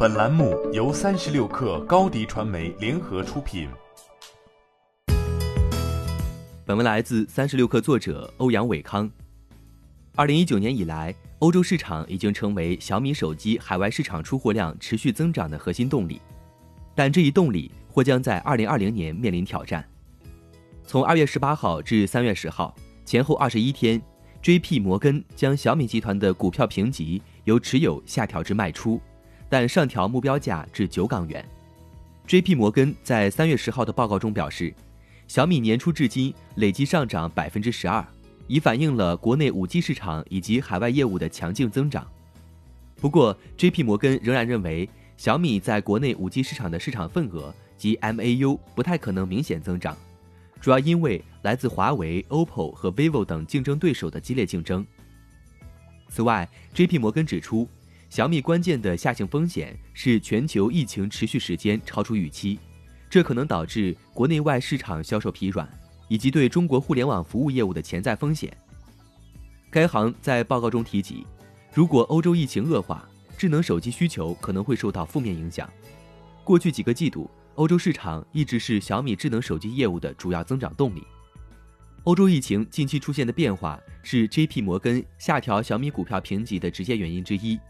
本栏目由三十六氪高低传媒联合出品。本文来自三十六氪作者欧阳伟康。二零一九年以来，欧洲市场已经成为小米手机海外市场出货量持续增长的核心动力，但这一动力或将在二零二零年面临挑战。从二月十八号至三月十号前后二十一天，J.P. 摩根将小米集团的股票评级由持有下调至卖出。但上调目标价至九港元。J.P. 摩根在三月十号的报告中表示，小米年初至今累计上涨百分之十二，已反映了国内五 G 市场以及海外业务的强劲增长。不过，J.P. 摩根仍然认为，小米在国内五 G 市场的市场份额及 MAU 不太可能明显增长，主要因为来自华为、OPPO 和 vivo 等竞争对手的激烈竞争。此外，J.P. 摩根指出。小米关键的下行风险是全球疫情持续时间超出预期，这可能导致国内外市场销售疲软，以及对中国互联网服务业务的潜在风险。该行在报告中提及，如果欧洲疫情恶化，智能手机需求可能会受到负面影响。过去几个季度，欧洲市场一直是小米智能手机业务的主要增长动力。欧洲疫情近期出现的变化是 J.P. 摩根下调小米股票评级的直接原因之一。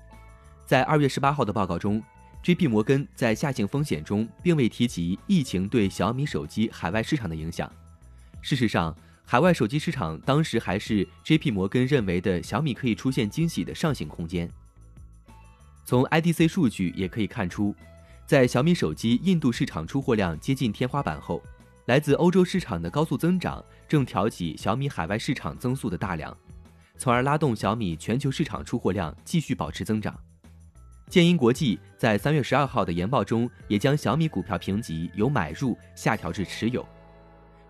在二月十八号的报告中，J.P. 摩根在下行风险中并未提及疫情对小米手机海外市场的影响。事实上，海外手机市场当时还是 J.P. 摩根认为的小米可以出现惊喜的上行空间。从 IDC 数据也可以看出，在小米手机印度市场出货量接近天花板后，来自欧洲市场的高速增长正挑起小米海外市场增速的大梁，从而拉动小米全球市场出货量继续保持增长。建银国际在三月十二号的研报中，也将小米股票评级由买入下调至持有。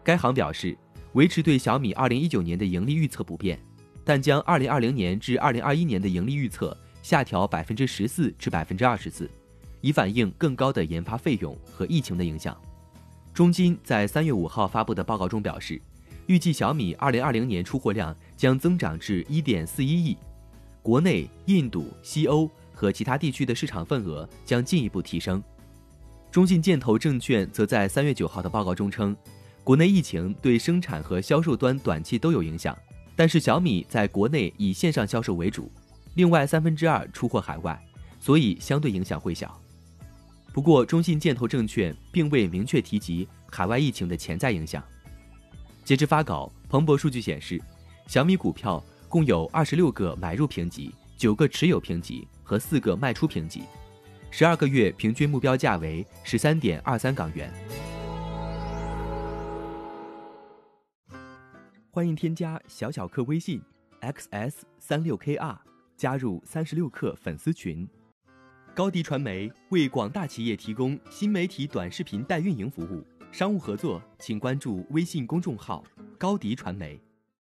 该行表示，维持对小米二零一九年的盈利预测不变，但将二零二零年至二零二一年的盈利预测下调百分之十四至百分之二十四，以反映更高的研发费用和疫情的影响。中金在三月五号发布的报告中表示，预计小米二零二零年出货量将增长至一点四一亿，国内、印度、西欧。和其他地区的市场份额将进一步提升。中信建投证券则在三月九号的报告中称，国内疫情对生产和销售端短期都有影响，但是小米在国内以线上销售为主，另外三分之二出货海外，所以相对影响会小。不过，中信建投证券并未明确提及海外疫情的潜在影响。截至发稿，彭博数据显示，小米股票共有二十六个买入评级。九个持有评级和四个卖出评级，十二个月平均目标价为十三点二三港元。欢迎添加小小客微信 xs 三六 kr 加入三十六氪粉丝群。高迪传媒为广大企业提供新媒体短视频代运营服务，商务合作请关注微信公众号高迪传媒。